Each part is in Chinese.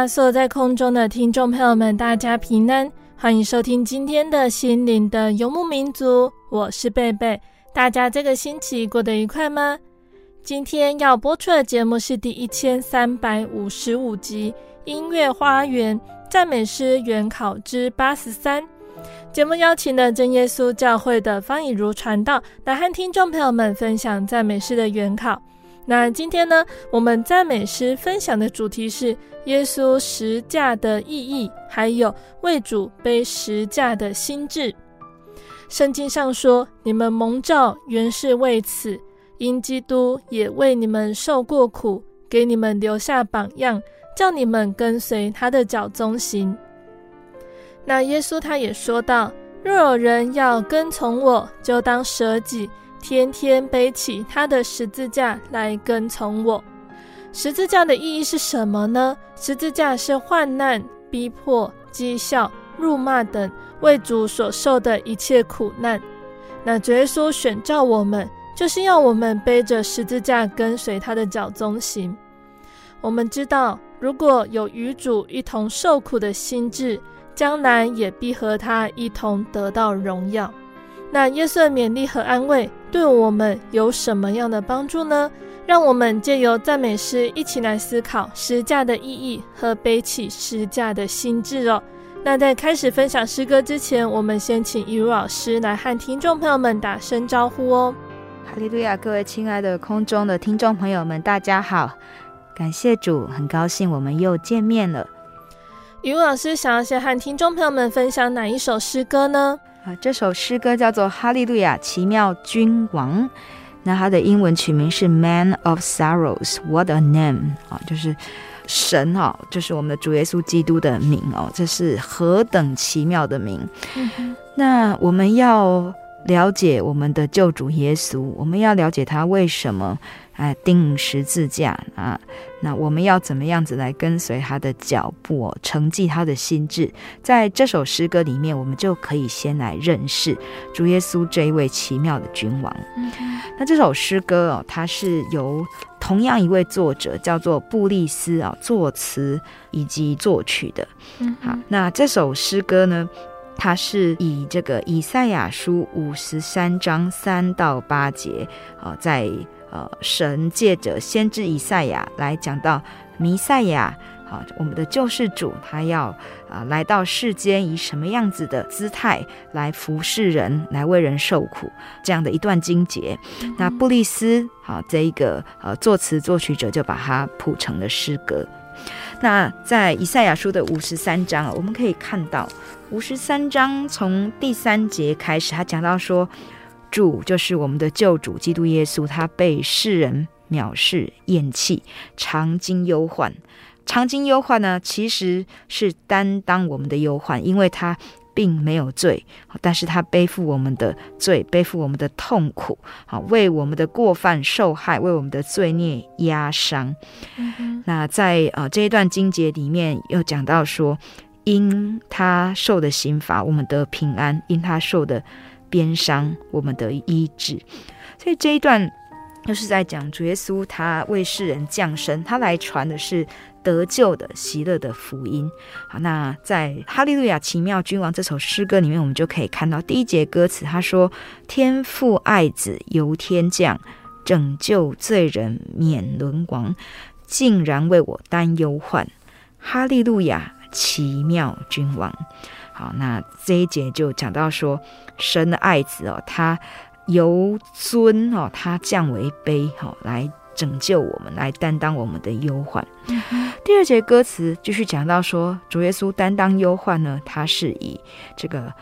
利路亚！所有在空中的听众朋友们，大家平安，欢迎收听今天的心灵的游牧民族。我是贝贝，大家这个星期过得愉快吗？今天要播出的节目是第一千三百五十五集《音乐花园赞美诗原考之八十三》。节目邀请了真耶稣教会的方以如传道来和听众朋友们分享赞美诗的原考。那今天呢，我们赞美诗分享的主题是耶稣十架的意义，还有为主背十架的心志。圣经上说：“你们蒙召原是为此，因基督也为你们受过苦，给你们留下榜样，叫你们跟随他的脚踪行。”那耶稣他也说道：“若有人要跟从我，就当舍己。”天天背起他的十字架来跟从我。十字架的意义是什么呢？十字架是患难、逼迫、讥笑、辱骂等为主所受的一切苦难。那主耶稣选召我们，就是要我们背着十字架跟随他的脚踪行。我们知道，如果有与主一同受苦的心志，将来也必和他一同得到荣耀。那耶稣的勉励和安慰对我们有什么样的帮助呢？让我们借由赞美诗一起来思考十架的意义和背起十架的心智哦。那在开始分享诗歌之前，我们先请一如老师来和听众朋友们打声招呼哦。哈利路亚，各位亲爱的空中的听众朋友们，大家好！感谢主，很高兴我们又见面了。以如老师想要先和听众朋友们分享哪一首诗歌呢？啊，这首诗歌叫做《哈利路亚，奇妙君王》，那它的英文取名是《Man of Sorrows》，What a name 啊！就是神哈，就是我们的主耶稣基督的名哦，这是何等奇妙的名！嗯、那我们要了解我们的救主耶稣，我们要了解他为什么。哎，钉十字架啊！那我们要怎么样子来跟随他的脚步哦，承继他的心智？在这首诗歌里面，我们就可以先来认识主耶稣这一位奇妙的君王。嗯、那这首诗歌哦，它是由同样一位作者叫做布利斯啊作词以及作曲的。好，那这首诗歌呢，它是以这个以赛亚书五十三章三到八节啊，在。呃，神借着先知以赛亚来讲到弥赛亚，好，我们的救世主，他要啊、呃、来到世间，以什么样子的姿态来服侍人，来为人受苦，这样的一段经节。嗯、那布利斯，好，这一个呃作词作曲者就把它谱成了诗歌。那在以赛亚书的五十三章啊，我们可以看到五十三章从第三节开始，他讲到说。主就是我们的救主基督耶稣，他被世人藐视、厌弃，常经忧患。常经忧患呢，其实是担当我们的忧患，因为他并没有罪，但是他背负我们的罪，背负我们的痛苦，好，为我们的过犯受害，为我们的罪孽压伤。嗯、那在呃这一段经节里面，又讲到说。因他受的刑罚，我们得平安；因他受的鞭伤，我们得医治。所以这一段就是在讲主耶稣他为世人降生，他来传的是得救的喜乐的福音。好，那在《哈利路亚，奇妙君王》这首诗歌里面，我们就可以看到第一节歌词，他说：“天父爱子由天降，拯救罪人免沦亡，竟然为我担忧患。哈利路亚，奇妙君王。”好，那这一节就讲到说，神的爱子哦，他由尊哦，他降为卑，哈，来拯救我们，来担当我们的忧患。嗯、第二节歌词继续讲到说，主耶稣担当忧患呢，他是以这个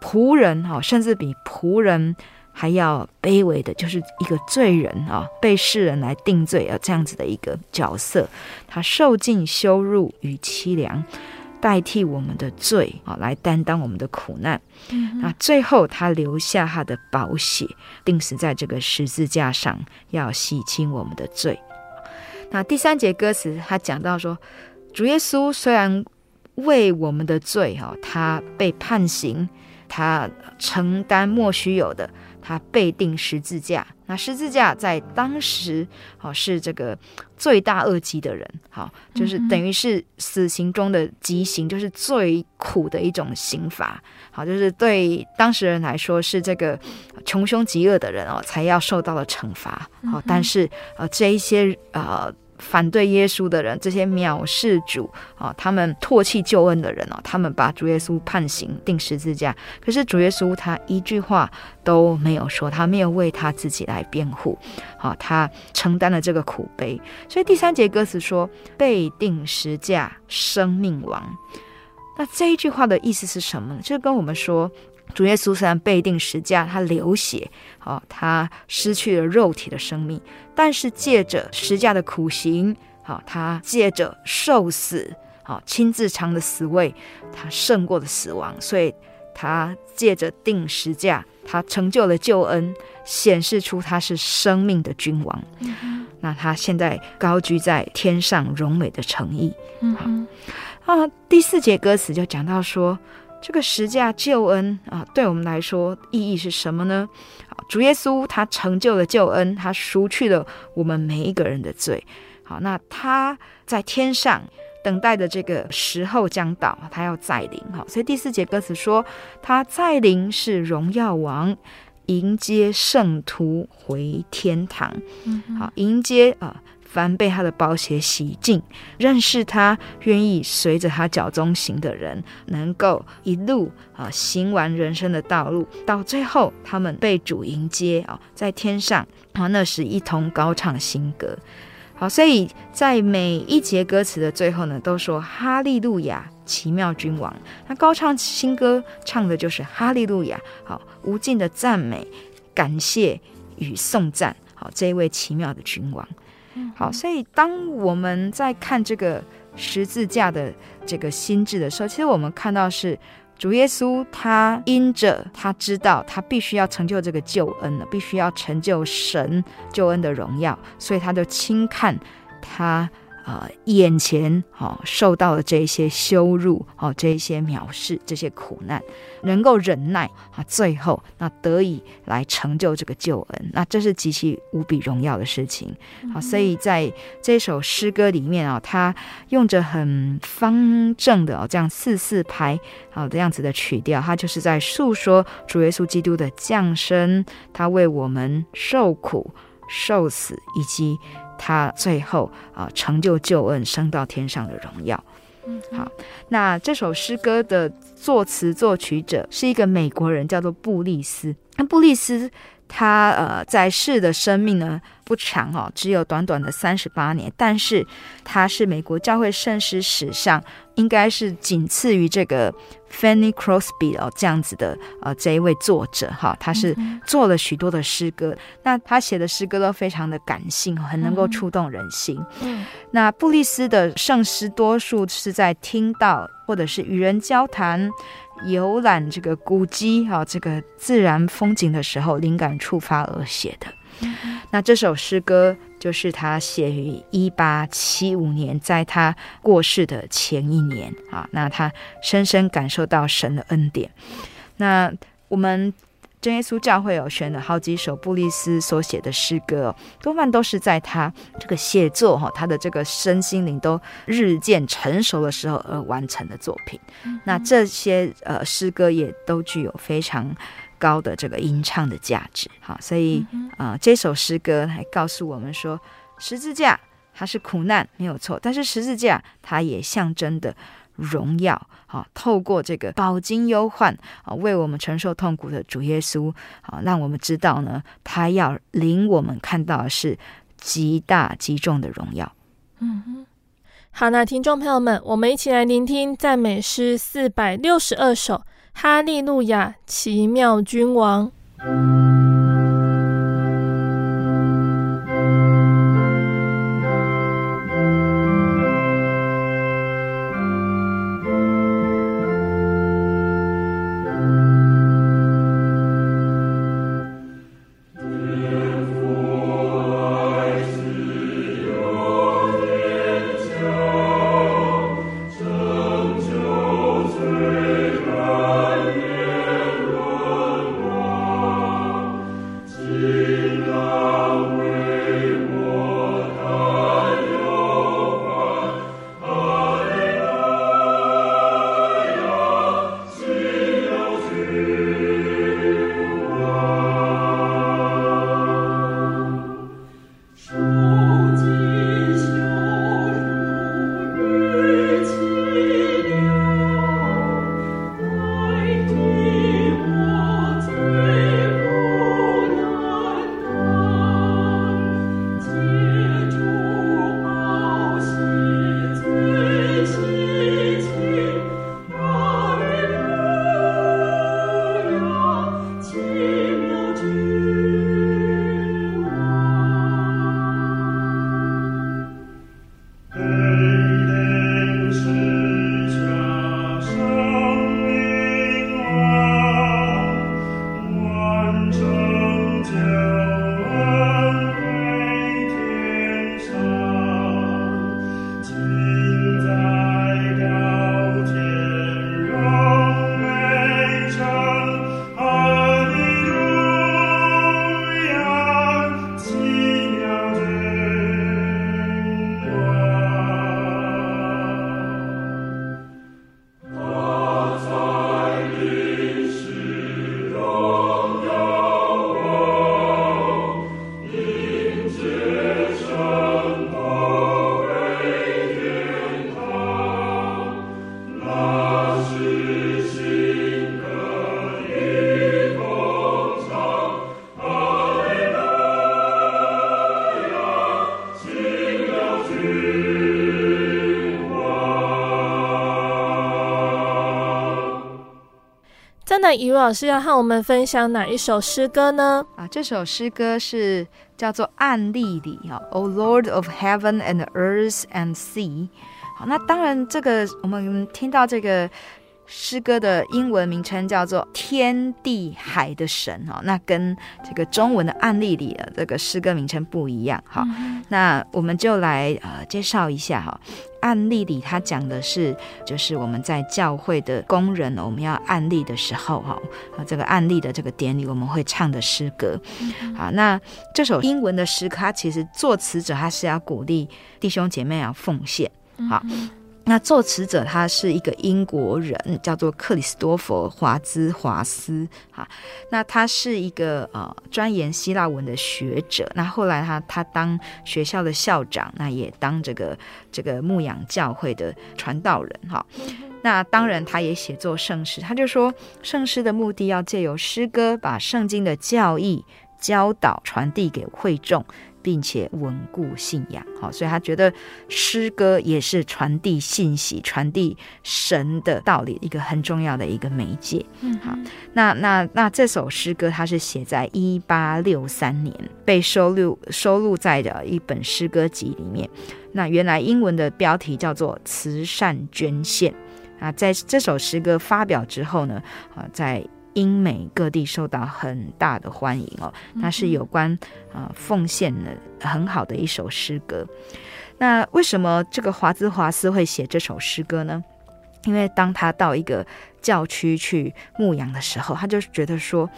仆人哈，甚至比仆人还要卑微的，就是一个罪人啊，被世人来定罪啊，这样子的一个角色，他受尽羞辱与凄凉。代替我们的罪啊，来担当我们的苦难。嗯、那最后，他留下他的宝血，定死在这个十字架上，要洗清我们的罪。那第三节歌词，他讲到说，主耶稣虽然为我们的罪哈，他被判刑，他承担莫须有的。他被钉十字架，那十字架在当时，好是这个罪大恶极的人，好就是等于是死刑中的极刑，就是最苦的一种刑罚，好就是对当事人来说是这个穷凶极恶的人哦，才要受到的惩罚，好但是呃这一些呃。反对耶稣的人，这些藐视主啊，他们唾弃救恩的人哦，他们把主耶稣判刑钉十字架。可是主耶稣他一句话都没有说，他没有为他自己来辩护，好，他承担了这个苦悲。所以第三节歌词说：“被钉十架，生命王。”那这一句话的意思是什么呢？就是跟我们说。主耶稣虽然被定十架，他流血，哦，他失去了肉体的生命，但是借着十架的苦行，好，他借着受死，好，亲自尝的死味，他胜过了死亡，所以他借着定十架，他成就了救恩，显示出他是生命的君王。嗯、那他现在高居在天上荣美的诚意。嗯，啊，第四节歌词就讲到说。这个十架救恩啊，对我们来说意义是什么呢？主耶稣他成就了救恩，他赎去了我们每一个人的罪。好，那他在天上等待的这个时候将到，他要再临。哈，所以第四节歌词说，他再临是荣耀王，迎接圣徒回天堂。好，迎接啊。凡被他的宝血洗净、认识他、愿意随着他脚踪行的人，能够一路啊行完人生的道路，到最后他们被主迎接啊，在天上啊，那时一同高唱新歌。好，所以在每一节歌词的最后呢，都说哈利路亚，奇妙君王。那高唱新歌唱的就是哈利路亚，好，无尽的赞美、感谢与颂赞，好，这一位奇妙的君王。好，所以当我们在看这个十字架的这个心智的时候，其实我们看到是主耶稣，他因着他知道他必须要成就这个救恩了，必须要成就神救恩的荣耀，所以他就轻看他。呃，眼前哈、哦、受到的这一些羞辱，哦，这一些藐视，这些苦难，能够忍耐啊，最后那得以来成就这个救恩，那这是极其无比荣耀的事情。好，所以在这首诗歌里面啊、他用着很方正的哦这样四四拍好这样子的曲调，他就是在诉说主耶稣基督的降生，他为我们受苦受死以及。他最后啊，成就救恩，升到天上的荣耀。好，那这首诗歌的作词作曲者是一个美国人，叫做布利斯。那布利斯他呃在世的生命呢不长哦，只有短短的三十八年，但是他是美国教会圣诗史上。应该是仅次于这个 Fanny Crosby 哦，这样子的呃这一位作者哈，他是做了许多的诗歌，嗯、那他写的诗歌都非常的感性，很能够触动人心。嗯，那布利斯的圣诗多数是在听到或者是与人交谈、游览这个古迹哈，这个自然风景的时候灵感触发而写的。嗯、那这首诗歌就是他写于一八七五年，在他过世的前一年啊。那他深深感受到神的恩典。那我们。真耶稣教会有选了好几首布利斯所写的诗歌，多半都是在他这个写作哈，他的这个身心灵都日渐成熟的时候而完成的作品。嗯、那这些呃诗歌也都具有非常高的这个吟唱的价值。好，所以啊、呃，这首诗歌还告诉我们说，十字架它是苦难没有错，但是十字架它也象征的。荣耀，好，透过这个饱经忧患啊，为我们承受痛苦的主耶稣，好，让我们知道呢，他要领我们看到的是极大极重的荣耀。嗯哼，好，那听众朋友们，我们一起来聆听赞美诗四百六十二首，哈利路亚，奇妙君王。那于老师要和我们分享哪一首诗歌呢？啊，这首诗歌是叫做《暗地里》哦，O Lord of Heaven and Earth and Sea。好，那当然这个我们听到这个。诗歌的英文名称叫做“天地海的神”哈，那跟这个中文的“案例里”的这个诗歌名称不一样哈。嗯、那我们就来呃介绍一下哈，“案例里”它讲的是就是我们在教会的工人，我们要案例的时候哈，这个案例的这个典礼我们会唱的诗歌。嗯、好，那这首英文的诗歌，它其实作词者他是要鼓励弟兄姐妹要奉献，好。那作词者他是一个英国人，叫做克里斯多佛·华兹华斯哈。那他是一个呃专研希腊文的学者。那后来他他当学校的校长，那也当这个这个牧养教会的传道人哈。那当然他也写作圣诗，他就说圣诗的目的要借由诗歌把圣经的教义教导传递给会众。并且稳固信仰，好，所以他觉得诗歌也是传递信息、传递神的道理一个很重要的一个媒介。嗯，好，那那那这首诗歌它是写在一八六三年，被收录收录在的一本诗歌集里面。那原来英文的标题叫做《慈善捐献》啊，在这首诗歌发表之后呢，啊，在。英美各地受到很大的欢迎哦。它是有关啊、呃、奉献的很好的一首诗歌。那为什么这个华兹华斯会写这首诗歌呢？因为当他到一个教区去牧羊的时候，他就觉得说。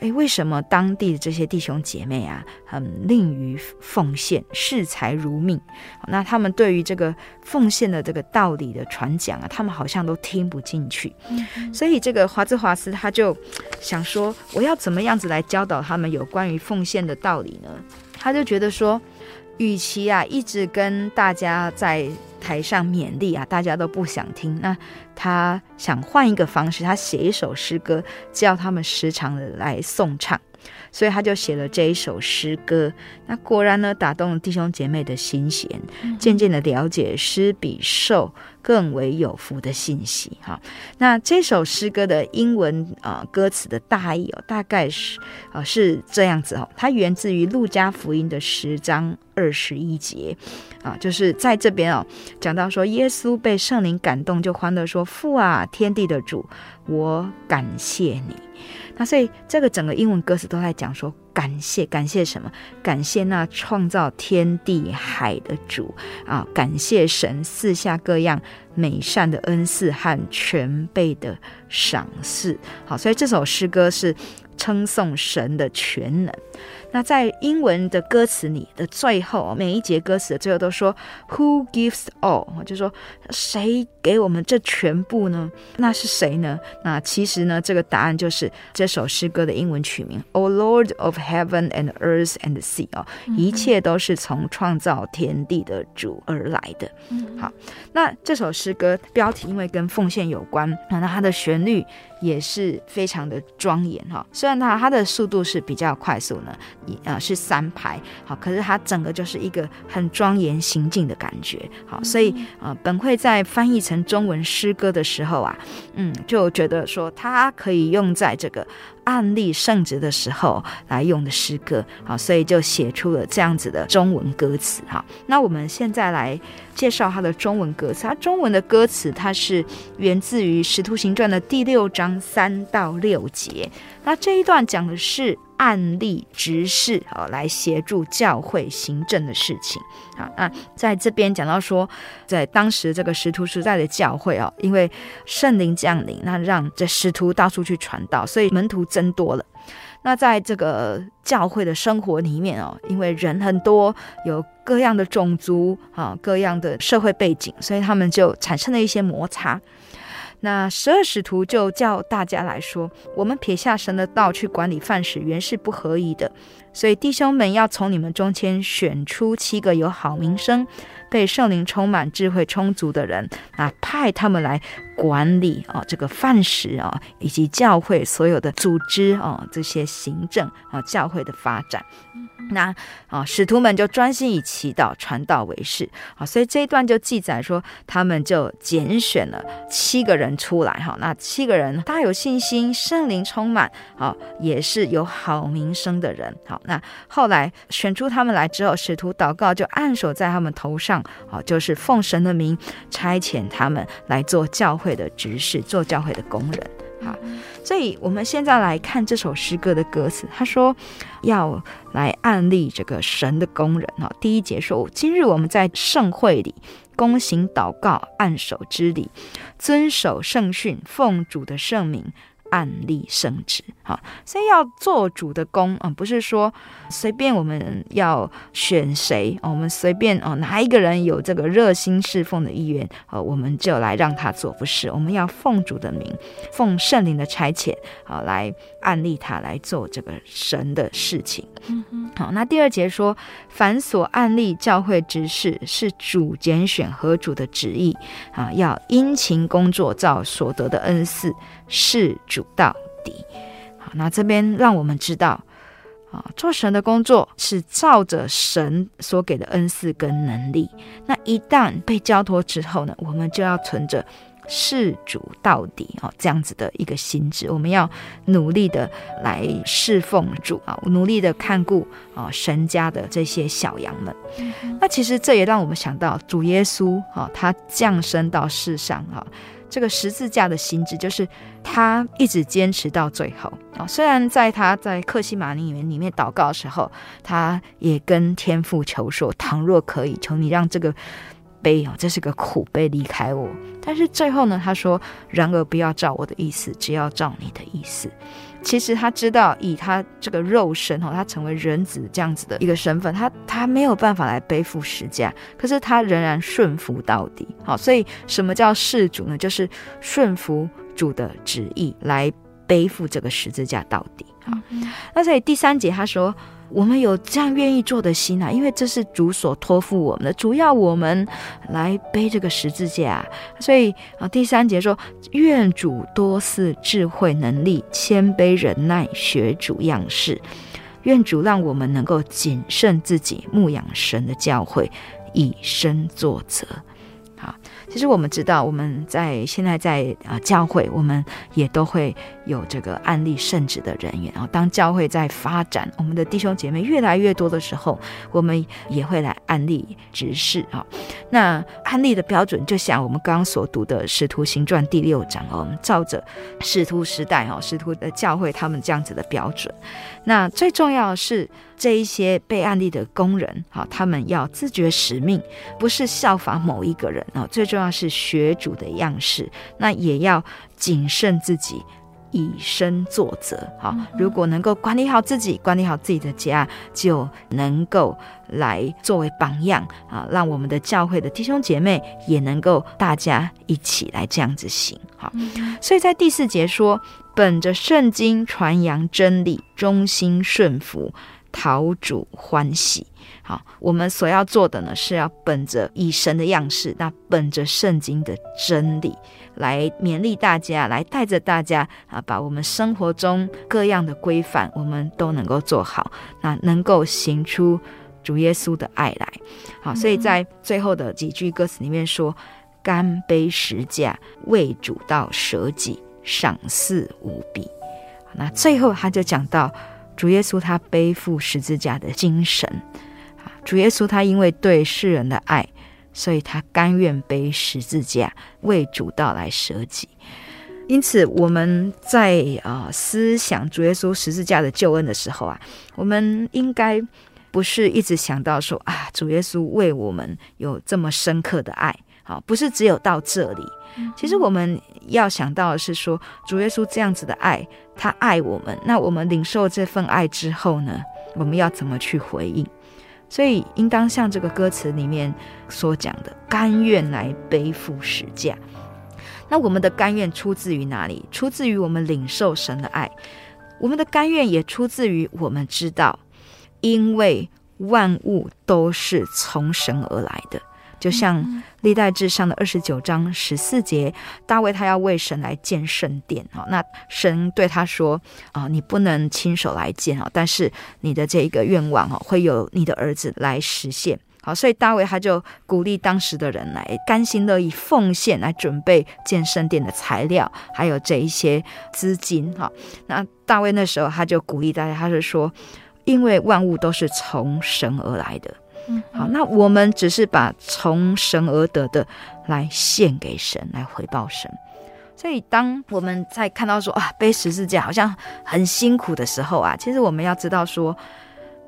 诶，为什么当地的这些弟兄姐妹啊，很吝于奉献，视财如命？那他们对于这个奉献的这个道理的传讲啊，他们好像都听不进去。嗯、所以这个华兹华斯他就想说，我要怎么样子来教导他们有关于奉献的道理呢？他就觉得说。与其啊一直跟大家在台上勉励啊，大家都不想听。那他想换一个方式，他写一首诗歌，叫他们时常的来诵唱。所以他就写了这一首诗歌。那果然呢，打动了弟兄姐妹的心弦，渐渐的了解施比受更为有福的信息。哈，那这首诗歌的英文啊、呃、歌词的大意哦，大概是啊、呃、是这样子哦，它源自于路加福音的十章二十一节啊，就是在这边哦讲到说，耶稣被圣灵感动，就欢乐说：“父啊，天地的主，我感谢你。”那所以这个整个英文歌词都在讲说，感谢感谢什么？感谢那创造天地海的主啊！感谢神四下各样美善的恩赐和全备的赏赐。好，所以这首诗歌是称颂神的全能。那在英文的歌词里的最后，每一节歌词的最后都说 “Who gives all”，就说谁给我们这全部呢？那是谁呢？那其实呢，这个答案就是这首诗歌的英文曲名 “O Lord of Heaven and Earth and Sea” 哦，一切都是从创造天地的主而来的。好，那这首诗歌标题因为跟奉献有关，那它的旋律也是非常的庄严哈。虽然它它的速度是比较快速呢。啊，是三排，好，可是它整个就是一个很庄严行进的感觉，好，所以呃，本会在翻译成中文诗歌的时候啊，嗯，就觉得说它可以用在这个案例圣职的时候来用的诗歌，好，所以就写出了这样子的中文歌词，哈。那我们现在来介绍它的中文歌词，它中文的歌词它是源自于《使徒行传》的第六章三到六节，那这一段讲的是。案例执事啊，来协助教会行政的事情啊。那在这边讲到说，在当时这个使徒时代的教会哦，因为圣灵降临，那让这使徒到处去传道，所以门徒增多了。那在这个教会的生活里面哦，因为人很多，有各样的种族啊，各样的社会背景，所以他们就产生了一些摩擦。那十二使徒就叫大家来说，我们撇下神的道去管理饭食，原是不合宜的。所以弟兄们要从你们中间选出七个有好名声、被圣灵充满、智慧充足的人，啊，派他们来管理啊这个饭食啊，以及教会所有的组织啊这些行政啊教会的发展。那啊，使徒们就专心以祈祷传道为事啊，所以这一段就记载说，他们就拣选了七个人出来哈。那七个人大有信心，圣灵充满啊，也是有好名声的人。好，那后来选出他们来之后，使徒祷告就按手在他们头上啊，就是奉神的名差遣他们来做教会的执事，做教会的工人。好，所以我们现在来看这首诗歌的歌词。他说要来按立这个神的工人。哈，第一节说：今日我们在圣会里恭行祷告，按手之礼，遵守圣训，奉主的圣名。按立圣职，好，所以要做主的功啊，不是说随便我们要选谁，我们随便哦哪一个人有这个热心侍奉的意愿，呃，我们就来让他做，不是，我们要奉主的名，奉圣灵的差遣，好来按立他来做这个神的事情。嗯，好，那第二节说，凡所案例教会执事，是主拣选和主的旨意啊，要殷勤工作，照所得的恩赐。事主到底，好，那这边让我们知道，啊，做神的工作是照着神所给的恩赐跟能力。那一旦被交托之后呢，我们就要存着事主到底哦这样子的一个心智，我们要努力的来侍奉主啊，努力的看顾啊神家的这些小羊们。那其实这也让我们想到主耶稣啊，他降生到世上啊。这个十字架的心智，就是他一直坚持到最后啊。虽然在他在克西马尼园里面祷告的时候，他也跟天父求说：“倘若可以，求你让这个杯哦，这是个苦悲，离开我。”但是最后呢，他说：“然而不要照我的意思，只要照你的意思。”其实他知道，以他这个肉身哈，他成为人子这样子的一个身份，他他没有办法来背负十架，可是他仍然顺服到底。好，所以什么叫事主呢？就是顺服主的旨意来背负这个十字架到底。好，那所以第三节他说。我们有这样愿意做的心啊，因为这是主所托付我们的，主要我们来背这个十字架。所以啊，第三节说：愿主多赐智慧、能力、谦卑、忍耐，学主样式。愿主让我们能够谨慎自己，牧养神的教诲，以身作则。好。其实我们知道，我们在现在在啊教会，我们也都会有这个案例圣职的人员。啊，当教会在发展，我们的弟兄姐妹越来越多的时候，我们也会来案例执事啊。那案例的标准，就像我们刚刚所读的《使徒行传》第六章哦，我们照着使徒时代哦，使徒的教会他们这样子的标准。那最重要的是，这一些被案例的工人，哈，他们要自觉使命，不是效仿某一个人啊。最重要是学主的样式，那也要谨慎自己，以身作则。好，如果能够管理好自己，管理好自己的家，就能够来作为榜样啊，让我们的教会的弟兄姐妹也能够大家一起来这样子行。好，所以在第四节说。本着圣经传扬真理，忠心顺服，讨主欢喜。好，我们所要做的呢，是要本着以神的样式，那本着圣经的真理来勉励大家，来带着大家啊，把我们生活中各样的规范，我们都能够做好，那能够行出主耶稣的爱来。好，所以在最后的几句歌词里面说：“甘杯十架，为主道舍己。”赏赐无比，那最后他就讲到主耶稣他背负十字架的精神，主耶稣他因为对世人的爱，所以他甘愿背十字架为主道来舍己。因此我们在啊、呃、思想主耶稣十字架的救恩的时候啊，我们应该不是一直想到说啊，主耶稣为我们有这么深刻的爱，好，不是只有到这里。其实我们要想到的是说，主耶稣这样子的爱，他爱我们。那我们领受这份爱之后呢，我们要怎么去回应？所以应当像这个歌词里面所讲的，甘愿来背负十架。那我们的甘愿出自于哪里？出自于我们领受神的爱。我们的甘愿也出自于我们知道，因为万物都是从神而来的。就像历代至上的二十九章十四节，大卫他要为神来建圣殿哈，那神对他说啊，你不能亲手来建啊，但是你的这一个愿望哦，会有你的儿子来实现。好，所以大卫他就鼓励当时的人来甘心乐意奉献来准备建圣殿的材料，还有这一些资金哈。那大卫那时候他就鼓励大家，他是说，因为万物都是从神而来的。好，那我们只是把从神而得的来献给神，来回报神。所以，当我们在看到说啊，背十字架好像很辛苦的时候啊，其实我们要知道说，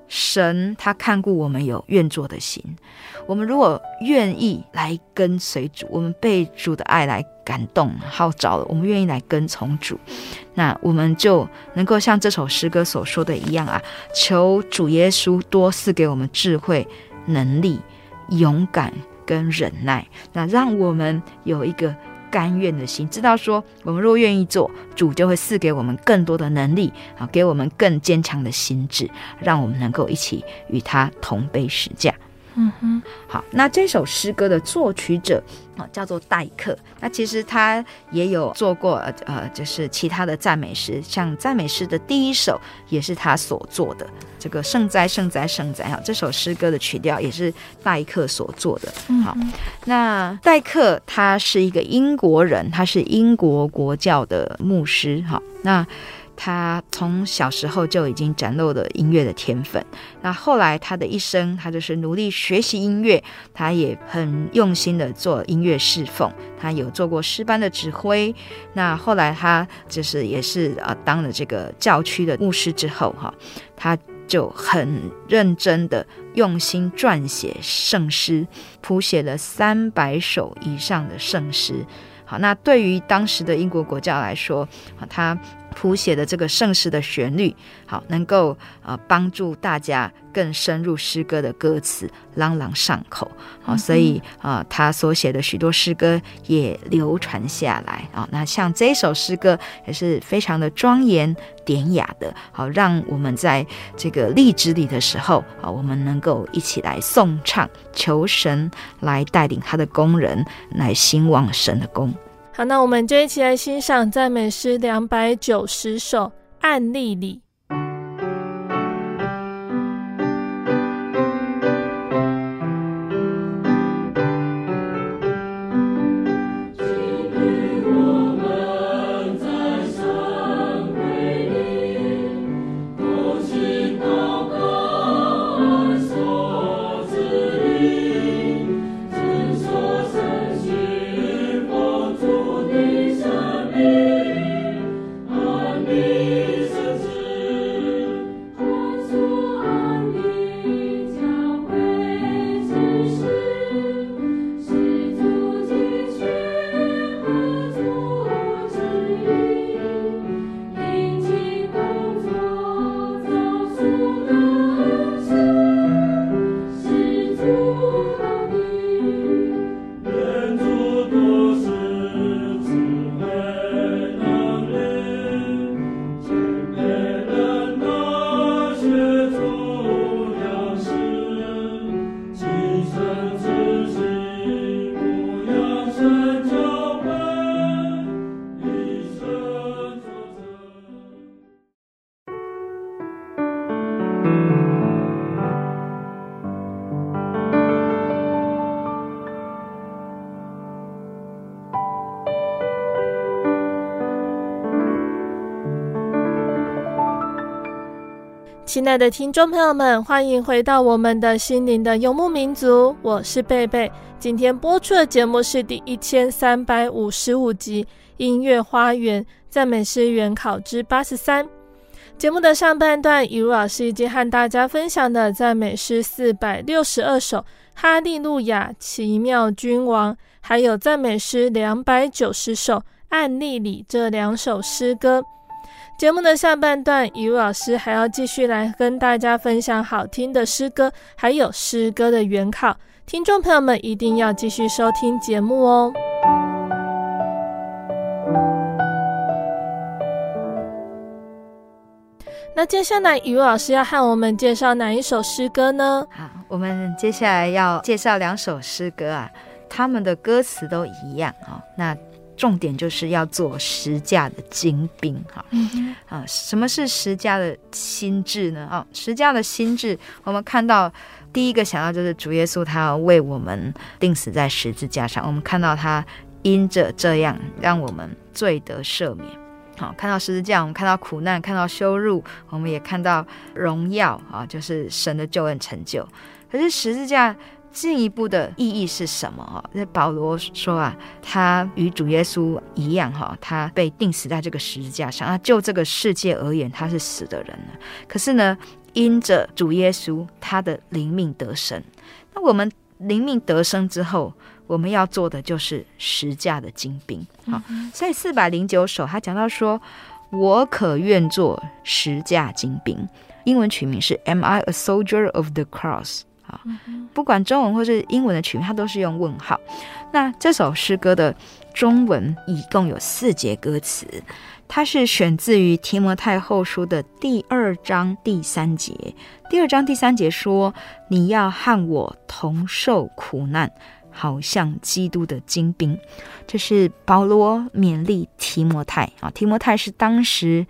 神他看顾我们有愿做的心。我们如果愿意来跟随主，我们被主的爱来感动号召了，我们愿意来跟从主，那我们就能够像这首诗歌所说的一样啊，求主耶稣多赐给我们智慧。能力、勇敢跟忍耐，那让我们有一个甘愿的心，知道说，我们若愿意做，主就会赐给我们更多的能力啊，给我们更坚强的心智，让我们能够一起与他同悲十架。嗯哼，好，那这首诗歌的作曲者啊叫做戴克，那其实他也有做过呃，就是其他的赞美诗，像赞美诗的第一首也是他所做的，这个圣哉圣哉圣哉哈，这首诗歌的曲调也是戴克所做的。好，那戴克他是一个英国人，他是英国国教的牧师哈，那。他从小时候就已经展露了音乐的天分。那后来他的一生，他就是努力学习音乐，他也很用心的做音乐侍奉。他有做过诗班的指挥。那后来他就是也是啊，当了这个教区的牧师之后，哈，他就很认真的用心撰写圣诗，谱写了三百首以上的圣诗。好，那对于当时的英国国教来说，啊，他谱写的这个圣诗的旋律，好，能够呃帮助大家更深入诗歌的歌词，朗朗上口。好，所以啊，他所写的许多诗歌也流传下来啊。那像这首诗歌也是非常的庄严典雅的，好，让我们在这个荔枝里的时候啊，我们能够一起来颂唱，求神来带领他的工人来兴旺神的工。好，那我们就一起来欣赏赞美诗两百九十首《案例里》。亲爱的听众朋友们，欢迎回到我们的心灵的游牧民族，我是贝贝。今天播出的节目是第一千三百五十五集《音乐花园赞美诗原考之八十三》。节目的上半段，雨露老师已经和大家分享的赞美诗四百六十二首《哈利路亚奇妙君王》，还有赞美诗两百九十首《暗利里》这两首诗歌。节目的下半段，雨露老师还要继续来跟大家分享好听的诗歌，还有诗歌的原考。听众朋友们一定要继续收听节目哦。那接下来，雨露老师要和我们介绍哪一首诗歌呢？好，我们接下来要介绍两首诗歌啊，他们的歌词都一样啊。那重点就是要做十架的精兵，哈，啊，什么是十架的心智呢？啊，十架的心智，我们看到第一个想到就是主耶稣，他要为我们钉死在十字架上。我们看到他因着这样，让我们罪得赦免。好，看到十字架，我们看到苦难，看到羞辱，我们也看到荣耀啊，就是神的救恩成就。可是十字架。进一步的意义是什么？哈，那保罗说啊，他与主耶稣一样，哈，他被钉死在这个十字架上。啊，就这个世界而言，他是死的人了。可是呢，因着主耶稣，他的灵命得生。那我们灵命得生之后，我们要做的就是十架的精兵。好，所以四百零九首，他讲到说，我可愿做十架精兵。英文取名是 Am I a soldier of the cross？不管中文或是英文的曲名，它都是用问号。那这首诗歌的中文一共有四节歌词，它是选自于提摩太后书的第二章第三节。第二章第三节说：“你要和我同受苦难，好像基督的精兵。”这是保罗勉励提摩太啊。提摩太是当时。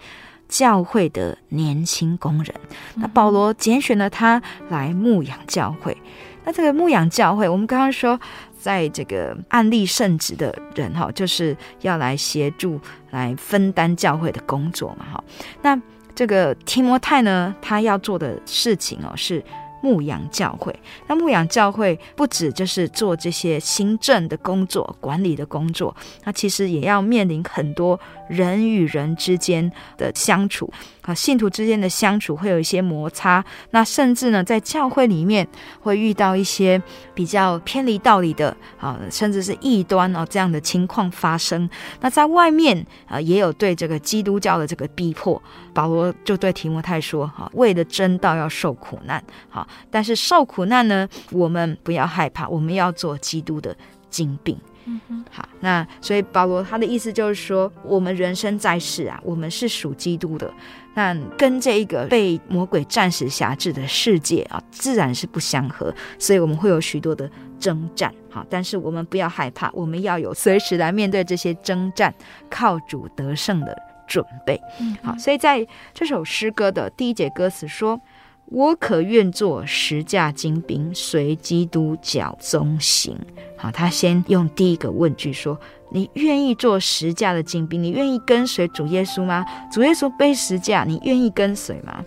教会的年轻工人，那保罗拣选了他来牧养教会。那这个牧养教会，我们刚刚说，在这个案例圣职的人哈，就是要来协助、来分担教会的工作嘛哈。那这个提摩太呢，他要做的事情哦是。牧羊教会，那牧羊教会不止就是做这些行政的工作、管理的工作，那其实也要面临很多人与人之间的相处。啊，信徒之间的相处会有一些摩擦，那甚至呢，在教会里面会遇到一些比较偏离道理的啊，甚至是异端啊这样的情况发生。那在外面啊，也有对这个基督教的这个逼迫，保罗就对提摩太说：哈，为了真道要受苦难，好。但是受苦难呢，我们不要害怕，我们要做基督的精兵。嗯哼，好，那所以保罗他的意思就是说，我们人生在世啊，我们是属基督的，那跟这一个被魔鬼暂时辖制的世界啊，自然是不相合，所以我们会有许多的征战。好，但是我们不要害怕，我们要有随时来面对这些征战，靠主得胜的准备。嗯，好，所以在这首诗歌的第一节歌词说。我可愿做十架精兵，随基督脚踪行。好，他先用第一个问句说：“你愿意做十架的精兵？你愿意跟随主耶稣吗？主耶稣背十架，你愿意跟随吗？”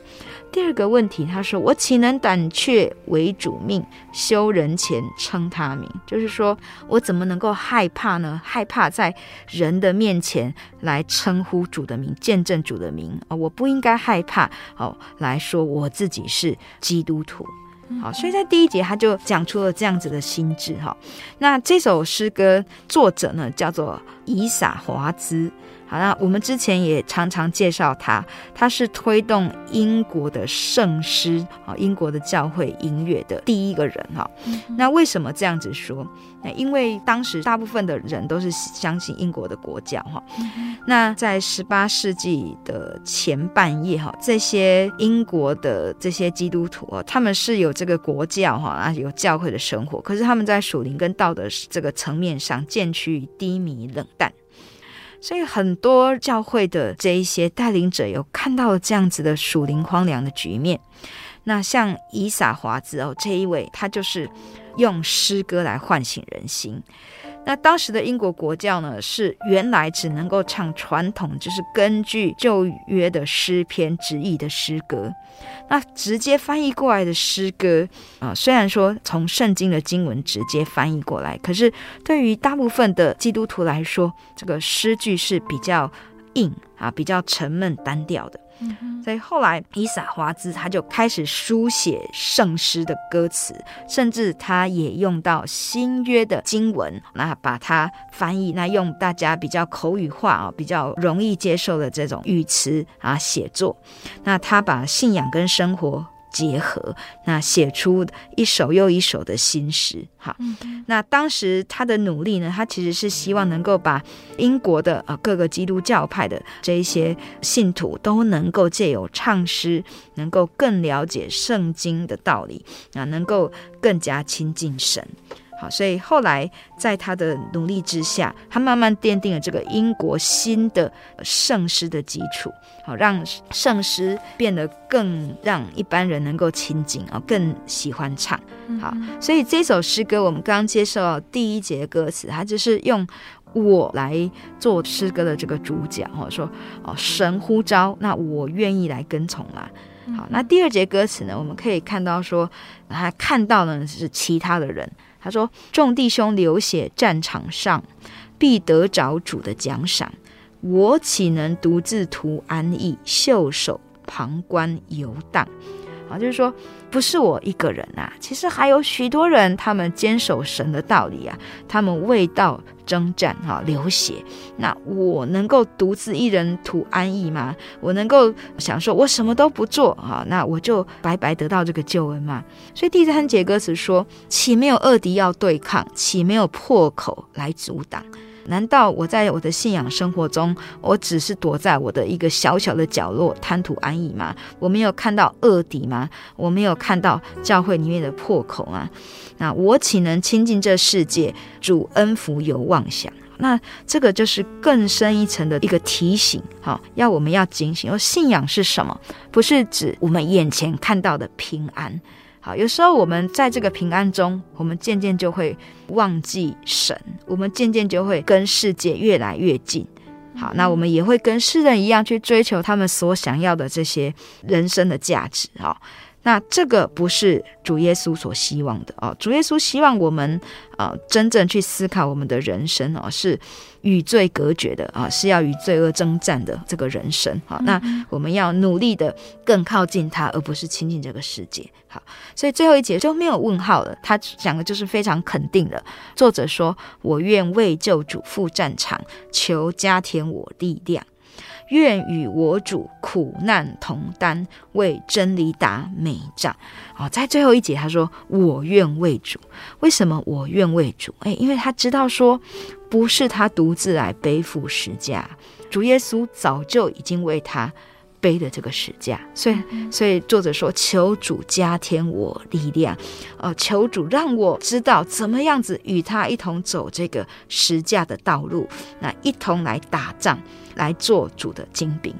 第二个问题，他说：“我岂能胆怯为主命，羞人前称他名？”就是说我怎么能够害怕呢？害怕在人的面前来称呼主的名，见证主的名啊！我不应该害怕哦，来说我自己是基督徒。好，所以在第一节他就讲出了这样子的心智哈。那这首诗歌作者呢，叫做以撒华兹。好，那我们之前也常常介绍他，他是推动英国的圣诗啊，英国的教会音乐的第一个人哈。那为什么这样子说？那因为当时大部分的人都是相信英国的国教哈。那在十八世纪的前半叶哈，这些英国的这些基督徒啊，他们是有这个国教哈啊，有教会的生活，可是他们在属灵跟道德这个层面上渐趋于低迷冷淡。所以很多教会的这一些带领者有看到这样子的属灵荒凉的局面，那像伊撒华子哦这一位，他就是用诗歌来唤醒人心。那当时的英国国教呢，是原来只能够唱传统，就是根据旧约的诗篇直译的诗歌。那直接翻译过来的诗歌啊，虽然说从圣经的经文直接翻译过来，可是对于大部分的基督徒来说，这个诗句是比较硬啊，比较沉闷单调的。所以后来，伊萨华兹他就开始书写圣诗的歌词，甚至他也用到新约的经文，那把它翻译，那用大家比较口语化啊，比较容易接受的这种语词啊写作，那他把信仰跟生活。结合，那写出一首又一首的新诗。好，那当时他的努力呢，他其实是希望能够把英国的啊各个基督教派的这一些信徒都能够借由唱诗，能够更了解圣经的道理啊，能够更加亲近神。好，所以后来在他的努力之下，他慢慢奠定了这个英国新的圣诗的基础。好，让圣诗变得更让一般人能够亲近啊，更喜欢唱。好，所以这首诗歌我们刚刚接受到第一节歌词，它就是用我来做诗歌的这个主角。哦，说哦，神呼召，那我愿意来跟从啦。好，那第二节歌词呢，我们可以看到说，他看到的是其他的人。他说：“众弟兄流血战场上，必得着主的奖赏。我岂能独自图安逸，袖手旁观游荡？”啊，就是说，不是我一个人啊，其实还有许多人，他们坚守神的道理啊，他们为道。征战哈，流血，那我能够独自一人图安逸吗？我能够想说，我什么都不做哈，那我就白白得到这个救恩吗？所以第三节歌词说：岂没有恶敌要对抗？岂没有破口来阻挡？难道我在我的信仰生活中，我只是躲在我的一个小小的角落贪图安逸吗？我没有看到恶敌吗？我没有看到教会里面的破口吗？那我岂能亲近这世界？主恩福有妄想。那这个就是更深一层的一个提醒，好，要我们要警醒。而信仰是什么？不是指我们眼前看到的平安。好，有时候我们在这个平安中，我们渐渐就会忘记神，我们渐渐就会跟世界越来越近。好，那我们也会跟世人一样去追求他们所想要的这些人生的价值。哈。那这个不是主耶稣所希望的哦，主耶稣希望我们啊、呃，真正去思考我们的人生哦，是与罪隔绝的啊，是要与罪恶征战的这个人生。好，那我们要努力的更靠近他，而不是亲近这个世界。好，所以最后一节就没有问号了，他讲的就是非常肯定的。作者说：“我愿为救主赴战场，求加添我力量。”愿与我主苦难同担，为真理打美仗。哦，在最后一节他说：“我愿为主。”为什么我愿为主？诶，因为他知道说，不是他独自来背负十架，主耶稣早就已经为他背的这个十架。所以，所以作者说：“求主加添我力量，呃，求主让我知道怎么样子与他一同走这个十架的道路，那一同来打仗。”来做主的精兵。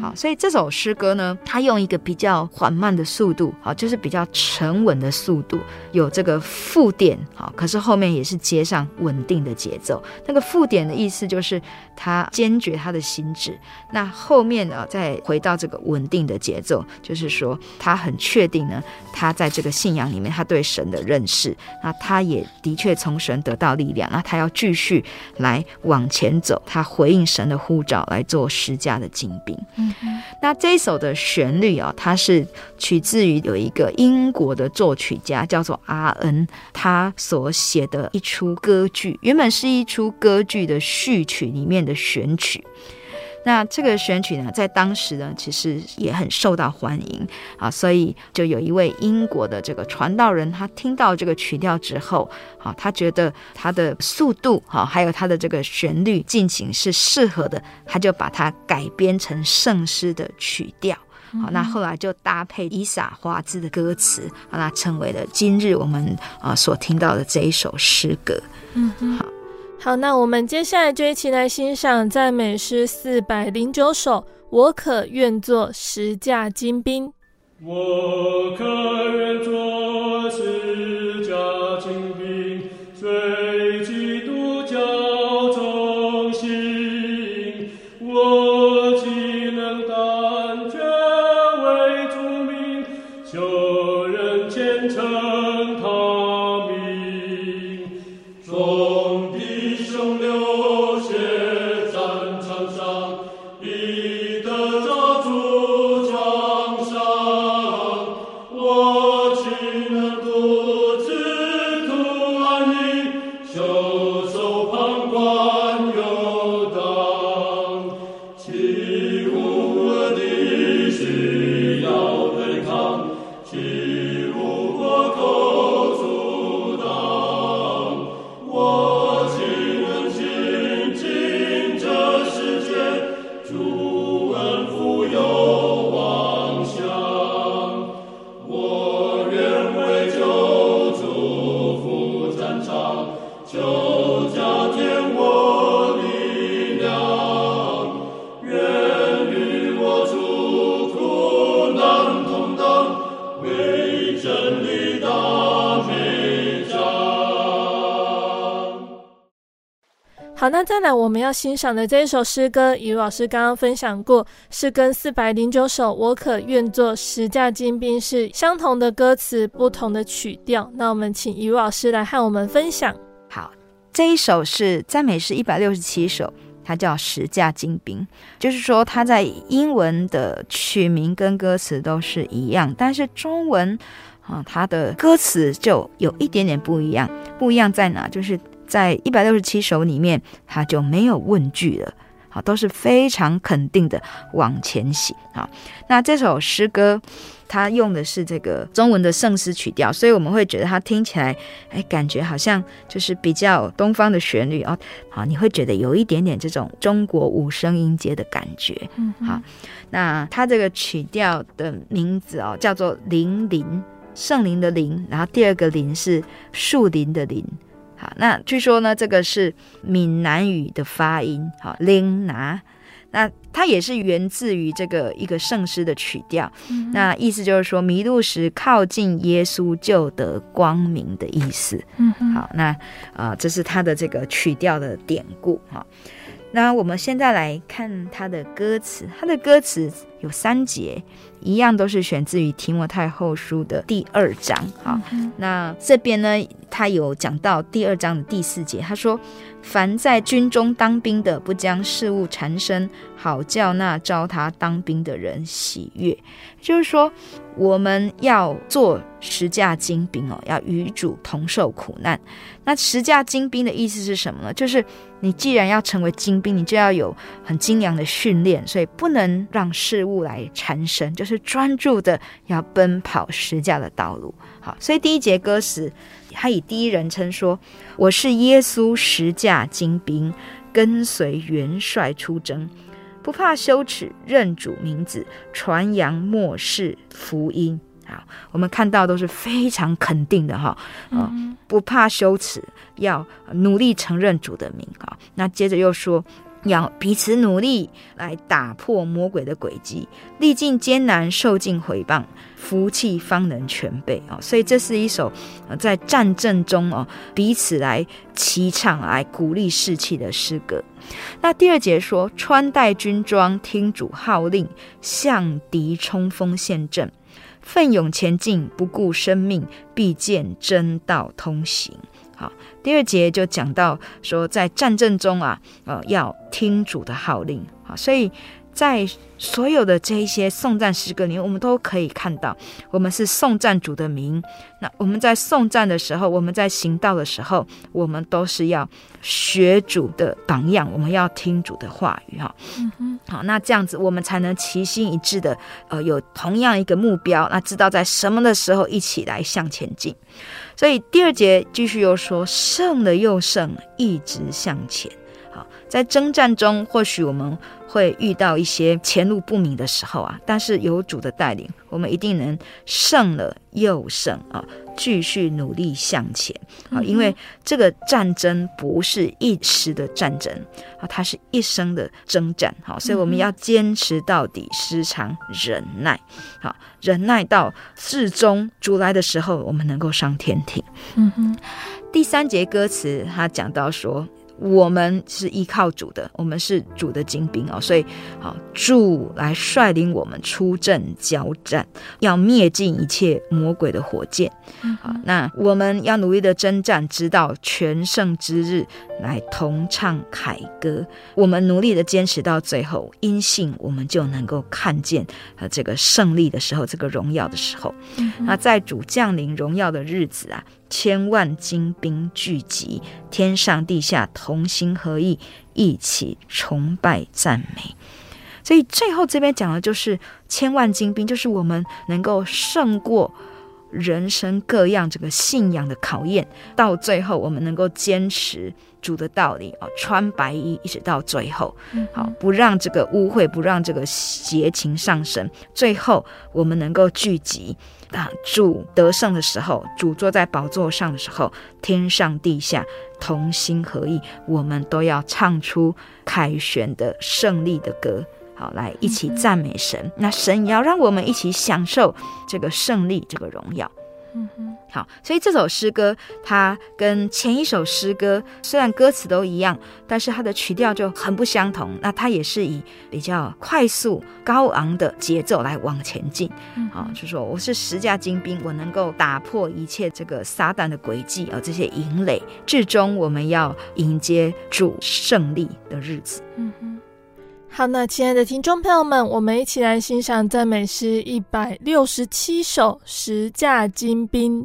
好，所以这首诗歌呢，它用一个比较缓慢的速度，好，就是比较沉稳的速度，有这个附点，好，可是后面也是接上稳定的节奏。那个附点的意思就是他坚决他的心智，那后面呢，再回到这个稳定的节奏，就是说他很确定呢，他在这个信仰里面，他对神的认识，那他也的确从神得到力量，那他要继续来往前走，他回应神的呼召，来做十架的精兵。嗯，那这首的旋律啊，它是取自于有一个英国的作曲家叫做阿恩，他所写的一出歌剧，原本是一出歌剧的序曲里面的选曲。那这个选曲呢，在当时呢，其实也很受到欢迎。啊，所以就有一位英国的这个传道人，他听到这个曲调之后，啊，他觉得他的速度，哈，还有他的这个旋律进行是适合的，他就把它改编成圣诗的曲调，好，那后来就搭配伊莎花字的歌词，让它成为了今日我们啊所听到的这一首诗歌，嗯，好。好，那我们接下来就一起来欣赏赞美诗四百零九首。我可愿做十架金兵。我可愿做十架金兵，来我们要欣赏的这一首诗歌，以如老师刚刚分享过，是跟四百零九首“我可愿做十架精兵”是相同的歌词，不同的曲调。那我们请于老师来和我们分享。好，这一首是赞美诗一百六十七首，它叫《十架精兵》，就是说它在英文的曲名跟歌词都是一样，但是中文啊，它的歌词就有一点点不一样。不一样在哪？就是。在一百六十七首里面，他就没有问句了，好，都是非常肯定的往前行。啊，那这首诗歌，它用的是这个中文的圣诗曲调，所以我们会觉得它听起来，哎，感觉好像就是比较东方的旋律哦。好，你会觉得有一点点这种中国五声音阶的感觉。嗯，好，那它这个曲调的名字哦，叫做林林，圣灵的灵，然后第二个林是树林的林。好，那据说呢，这个是闽南语的发音，好，拎拿。那它也是源自于这个一个圣诗的曲调。嗯、那意思就是说，迷路时靠近耶稣就得光明的意思。嗯，好，那啊、呃，这是它的这个曲调的典故哈。那我们现在来看它的歌词，它的歌词有三节，一样都是选自于提摩太后书的第二章。好，嗯、那这边呢，他有讲到第二章的第四节，他说。凡在军中当兵的，不将事物缠身，好叫那招他当兵的人喜悦。就是说，我们要做十架精兵哦，要与主同受苦难。那十架精兵的意思是什么呢？就是你既然要成为精兵，你就要有很精良的训练，所以不能让事物来缠身，就是专注的要奔跑十架的道路。好，所以第一节歌词。他以第一人称说：“我是耶稣十架精兵，跟随元帅出征，不怕羞耻，认主名字，传扬末世福音。”好，我们看到都是非常肯定的哈，啊，不怕羞耻，要努力承认主的名啊。那接着又说。要彼此努力来打破魔鬼的诡计，历尽艰难，受尽毁谤，福气方能全备啊！所以这是一首在战争中哦彼此来齐唱、来鼓励士气的诗歌。那第二节说：穿戴军装，听主号令，向敌冲锋陷阵，奋勇前进，不顾生命，必见真道通行。好，第二节就讲到说，在战争中啊，呃，要听主的号令。好，所以在所有的这一些送赞诗歌里面，我们都可以看到，我们是送赞主的名。那我们在送赞的时候，我们在行道的时候，我们都是要学主的榜样，我们要听主的话语。哈，嗯哼，好，那这样子我们才能齐心一致的，呃，有同样一个目标，那知道在什么的时候一起来向前进。所以第二节继续又说，胜了又胜，一直向前。好，在征战中，或许我们会遇到一些前路不明的时候啊，但是有主的带领，我们一定能胜了又胜啊。继续努力向前啊！因为这个战争不是一时的战争啊，它是一生的征战。好，所以我们要坚持到底，时常忍耐。好，忍耐到至终，主来的时候，我们能够上天庭。嗯哼，第三节歌词他讲到说。我们是依靠主的，我们是主的精兵哦，所以好，主来率领我们出阵交战，要灭尽一切魔鬼的火箭。好，那我们要努力的征战，直到全胜之日，来同唱凯歌。我们努力的坚持到最后，因信我们就能够看见呃这个胜利的时候，这个荣耀的时候。那在主降临荣耀的日子啊。千万精兵聚集，天上地下同心合意，一起崇拜赞美。所以最后这边讲的就是千万精兵，就是我们能够胜过人生各样这个信仰的考验，到最后我们能够坚持主的道理啊，穿白衣一直到最后，好，不让这个污秽，不让这个邪情上升，最后我们能够聚集。啊，主得胜的时候，主坐在宝座上的时候，天上地下同心合意，我们都要唱出凯旋的胜利的歌，好，来一起赞美神。嗯、那神也要让我们一起享受这个胜利，这个荣耀。嗯哼，好，所以这首诗歌它跟前一首诗歌虽然歌词都一样，但是它的曲调就很不相同。那它也是以比较快速、高昂的节奏来往前进。嗯，好，就说我是十架精兵，我能够打破一切这个撒旦的诡计啊，这些营垒，至终我们要迎接主胜利的日子。嗯哼。好，那亲爱的听众朋友们，我们一起来欣赏赞美诗一百六十七首《十架金兵》。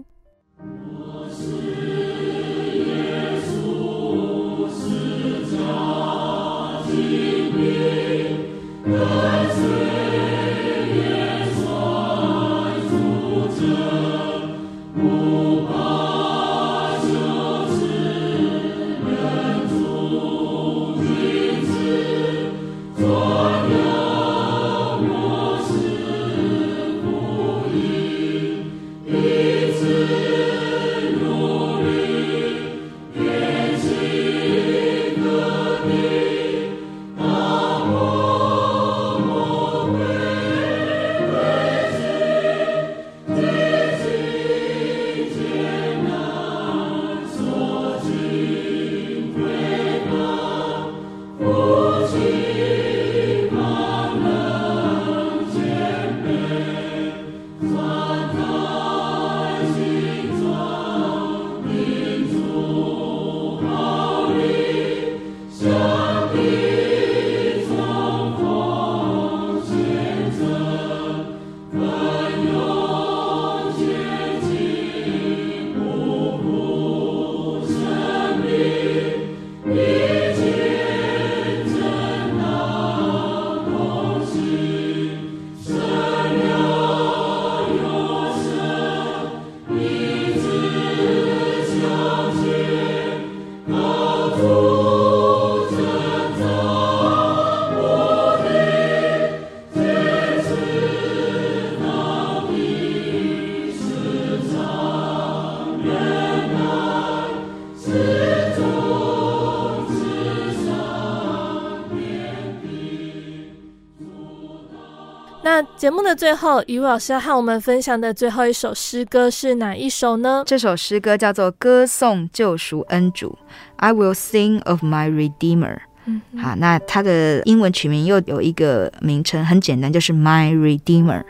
节目的最后，雨老师要和我们分享的最后一首诗歌是哪一首呢？这首诗歌叫做《歌颂救赎恩主》，I will sing of my Redeemer。嗯，好，那它的英文曲名又有一个名称，很简单，就是 My Redeemer。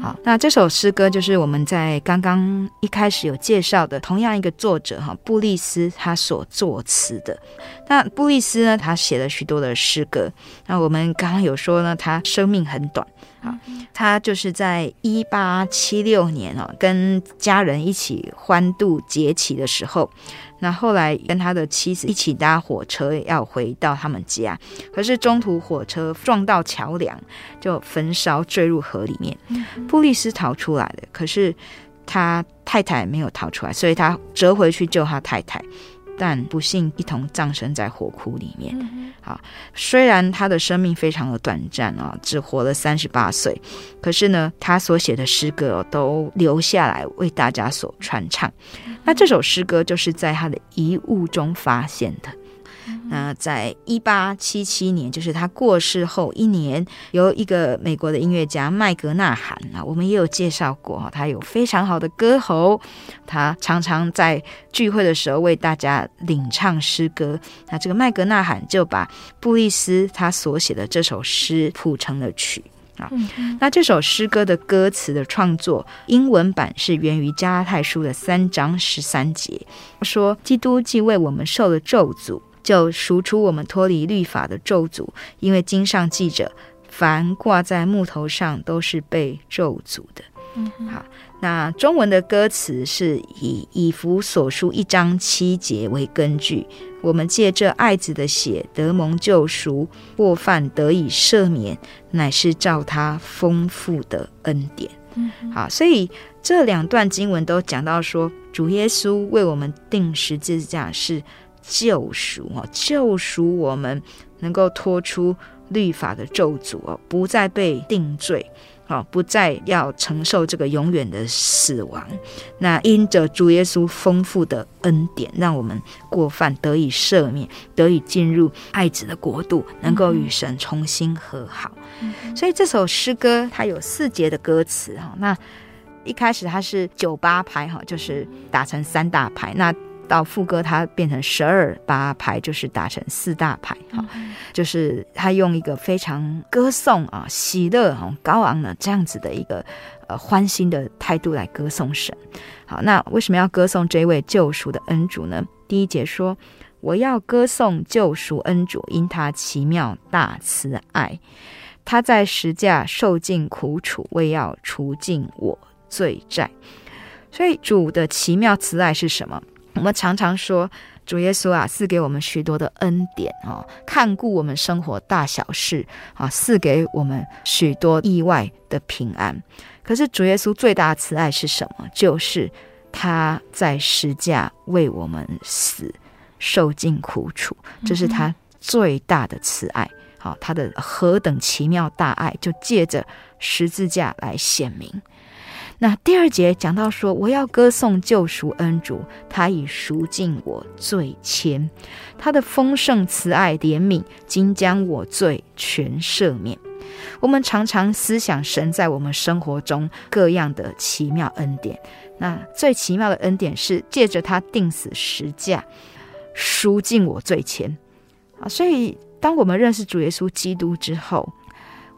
好，那这首诗歌就是我们在刚刚一开始有介绍的，同样一个作者哈，布利斯他所作词的。那布利斯呢，他写了许多的诗歌。那我们刚刚有说呢，他生命很短。啊，他就是在一八七六年哦，跟家人一起欢度节期的时候。那后来跟他的妻子一起搭火车要回到他们家，可是中途火车撞到桥梁，就焚烧坠入河里面。布利斯逃出来了，可是他太太没有逃出来，所以他折回去救他太太。但不幸一同葬身在火窟里面。好，虽然他的生命非常的短暂啊，只活了三十八岁，可是呢，他所写的诗歌都留下来为大家所传唱。那这首诗歌就是在他的遗物中发现的。那在一八七七年，就是他过世后一年，由一个美国的音乐家麦格纳罕啊，我们也有介绍过，他有非常好的歌喉，他常常在聚会的时候为大家领唱诗歌。那这个麦格纳罕就把布利斯他所写的这首诗谱成了曲啊。那这首诗歌的歌词的创作，英文版是源于加拉太书的三章十三节，说基督既为我们受了咒诅。就赎出我们脱离律法的咒诅，因为经上记着，凡挂在木头上都是被咒诅的。嗯，好，那中文的歌词是以以弗所书一章七节为根据，我们借这爱子的血得蒙救赎，过犯得以赦免，乃是照他丰富的恩典。嗯，好，所以这两段经文都讲到说，主耶稣为我们定十字架是。救赎哦，救赎我们能够脱出律法的咒诅哦，不再被定罪哦，不再要承受这个永远的死亡。那因着主耶稣丰富的恩典，让我们过犯得以赦免，得以进入爱子的国度，能够与神重新和好。嗯、所以这首诗歌它有四节的歌词哈，那一开始它是九八拍哈，就是打成三大拍那。到副歌，它变成十二八拍，就是打成四大拍，哈、嗯，就是他用一个非常歌颂啊、喜乐、哈、高昂的这样子的一个呃欢欣的态度来歌颂神。好，那为什么要歌颂这位救赎的恩主呢？第一节说：“我要歌颂救赎恩主，因他奇妙大慈爱，他在十架受尽苦楚，为要除尽我罪债。”所以主的奇妙慈爱是什么？我们常常说，主耶稣啊，赐给我们许多的恩典啊，看顾我们生活大小事啊，赐给我们许多意外的平安。可是主耶稣最大的慈爱是什么？就是他在十架为我们死，受尽苦楚，这是他最大的慈爱。好，他的何等奇妙大爱，就借着十字架来显明。那第二节讲到说，我要歌颂救赎恩主，他已赎尽我罪愆，他的丰盛慈爱怜悯，今将我罪全赦免。我们常常思想神在我们生活中各样的奇妙恩典，那最奇妙的恩典是借着他钉死十架，赎尽我罪愆啊！所以，当我们认识主耶稣基督之后，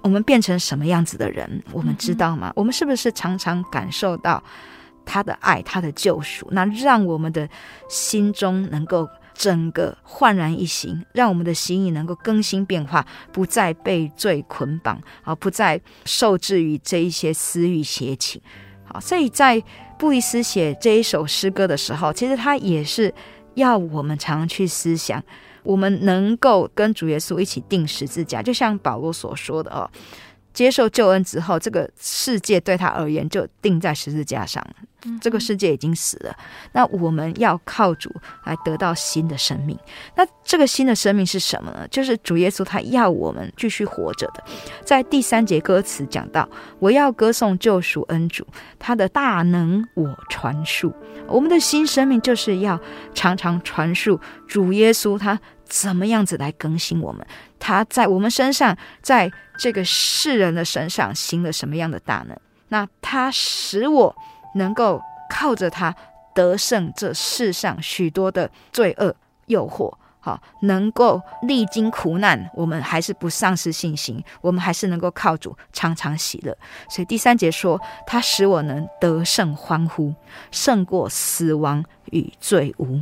我们变成什么样子的人？我们知道吗？嗯、我们是不是常常感受到他的爱、他的救赎？那让我们的心中能够整个焕然一新，让我们的心意能够更新变化，不再被罪捆绑，啊，不再受制于这一些私欲邪情。好，所以在布利斯写这一首诗歌的时候，其实他也是要我们常常去思想。我们能够跟主耶稣一起定十字架，就像保罗所说的哦，接受救恩之后，这个世界对他而言就定在十字架上了。这个世界已经死了，那我们要靠主来得到新的生命。那这个新的生命是什么呢？就是主耶稣他要我们继续活着的。在第三节歌词讲到：“我要歌颂救赎恩主，他的大能我传述。”我们的新生命就是要常常传述主耶稣他怎么样子来更新我们？他在我们身上，在这个世人的身上行了什么样的大能？那他使我能够靠着他得胜这世上许多的罪恶诱惑。好，能够历经苦难，我们还是不丧失信心，我们还是能够靠主常常喜乐。所以第三节说，他使我能得胜欢呼，胜过死亡与罪污。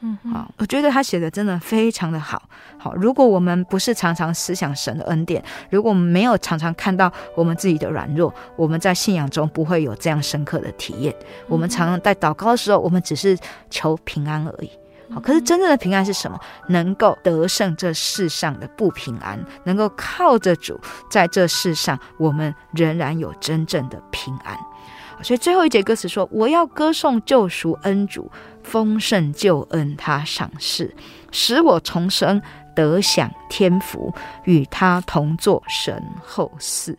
嗯，好，我觉得他写的真的非常的好。好，如果我们不是常常思想神的恩典，如果我们没有常常看到我们自己的软弱，我们在信仰中不会有这样深刻的体验。我们常常在祷告的时候，我们只是求平安而已。好，可是真正的平安是什么？能够得胜这世上的不平安，能够靠着主，在这世上，我们仍然有真正的平安。所以最后一节歌词说：“我要歌颂救赎恩主，丰盛救恩他赏赐，使我重生，得享天福，与他同作神后嗣。”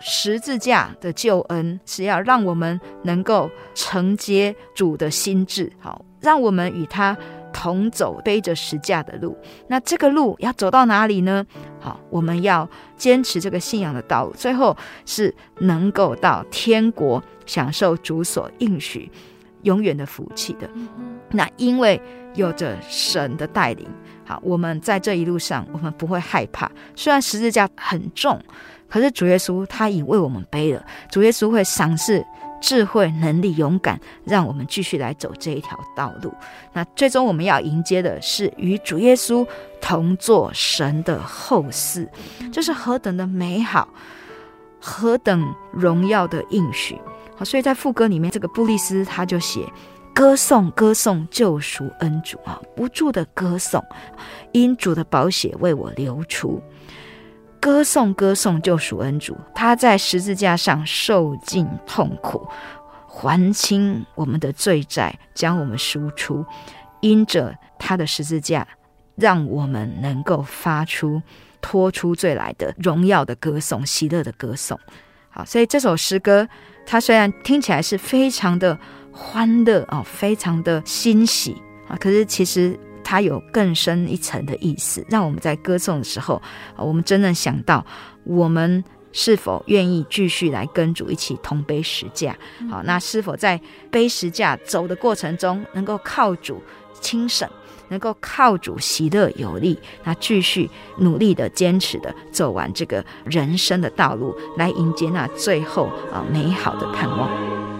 十字架的救恩是要让我们能够承接主的心志，好，让我们与他。同走背着十字架的路，那这个路要走到哪里呢？好，我们要坚持这个信仰的道路，最后是能够到天国享受主所应许永远的福气的。那因为有着神的带领，好，我们在这一路上我们不会害怕。虽然十字架很重，可是主耶稣他已为我们背了，主耶稣会赏赐。智慧、能力、勇敢，让我们继续来走这一条道路。那最终我们要迎接的是与主耶稣同作神的后嗣，这是何等的美好，何等荣耀的应许。好，所以在副歌里面，这个布利斯他就写：歌颂，歌颂救赎恩主啊，不住的歌颂，因主的宝血为我流出。歌颂歌颂救赎恩主，他在十字架上受尽痛苦，还清我们的罪债，将我们赎出。因着他的十字架，让我们能够发出脱出罪来的荣耀的歌颂，喜乐的歌颂。好，所以这首诗歌，它虽然听起来是非常的欢乐啊，非常的欣喜啊，可是其实。它有更深一层的意思，让我们在歌颂的时候，我们真正想到，我们是否愿意继续来跟主一起同背十架？好，那是否在背十架走的过程中，能够靠主轻省，能够靠主喜乐有力，那继续努力的、坚持的走完这个人生的道路，来迎接那最后啊美好的盼望。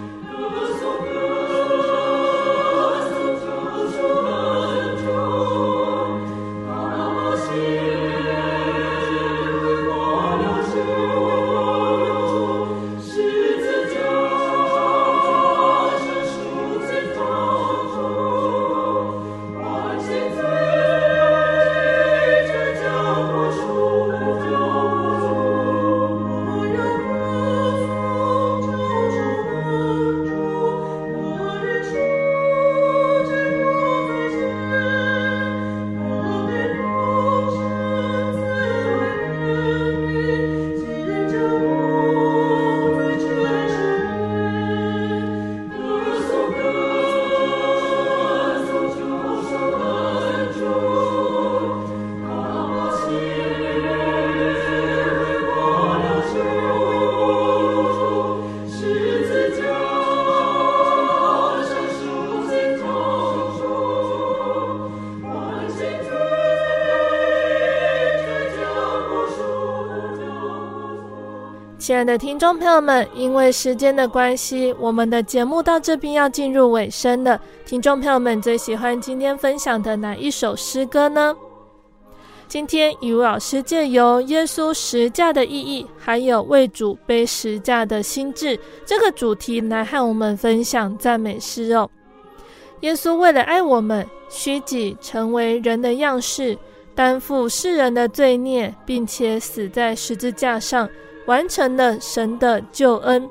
亲爱的听众朋友们，因为时间的关系，我们的节目到这边要进入尾声了。听众朋友们最喜欢今天分享的哪一首诗歌呢？今天雨露老师借由耶稣十架的意义，还有为主背十架的心志这个主题来和我们分享赞美诗哦。耶稣为了爱我们，虚己成为人的样式，担负世人的罪孽，并且死在十字架上。完成了神的救恩，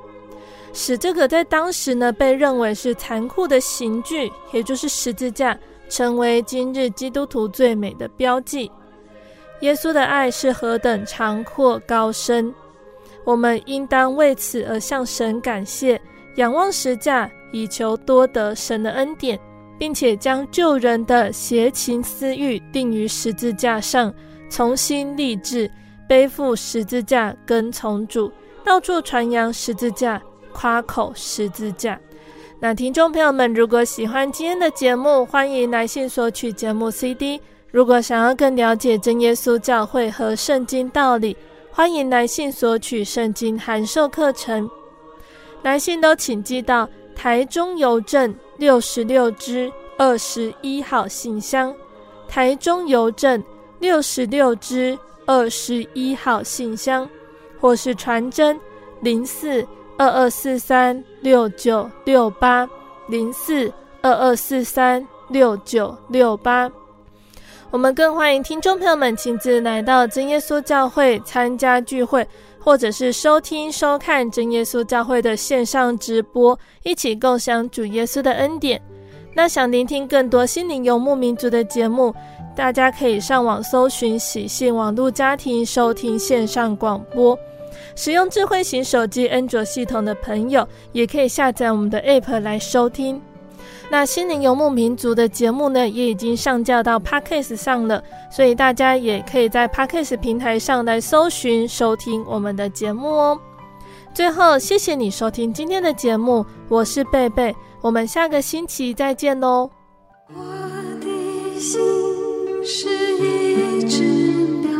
使这个在当时呢被认为是残酷的刑具，也就是十字架，成为今日基督徒最美的标记。耶稣的爱是何等长阔高深，我们应当为此而向神感谢，仰望十架，以求多得神的恩典。并且将救人的邪情私欲定于十字架上，重新立志，背负十字架跟从主，到处传扬十字架，夸口十字架。那听众朋友们，如果喜欢今天的节目，欢迎来信索取节目 CD。如果想要更了解真耶稣教会和圣经道理，欢迎来信索取圣经函授课程。来信都请寄到台中邮政六十六支二十一号信箱，台中邮政六十六支二十一号信箱，或是传真零四二二四三六九六八零四二二四三六九六八。我们更欢迎听众朋友们亲自来到真耶稣教会参加聚会，或者是收听收看真耶稣教会的线上直播，一起共享主耶稣的恩典。那想聆听更多心灵游牧民族的节目，大家可以上网搜寻喜信网络家庭收听线上广播。使用智慧型手机安卓系统的朋友，也可以下载我们的 App 来收听。那心灵游牧民族的节目呢，也已经上架到 Podcast 上了，所以大家也可以在 Podcast 平台上来搜寻收听我们的节目哦。最后，谢谢你收听今天的节目，我是贝贝，我们下个星期再见喽。我的心是一只鸟，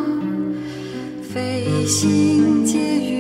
飞行。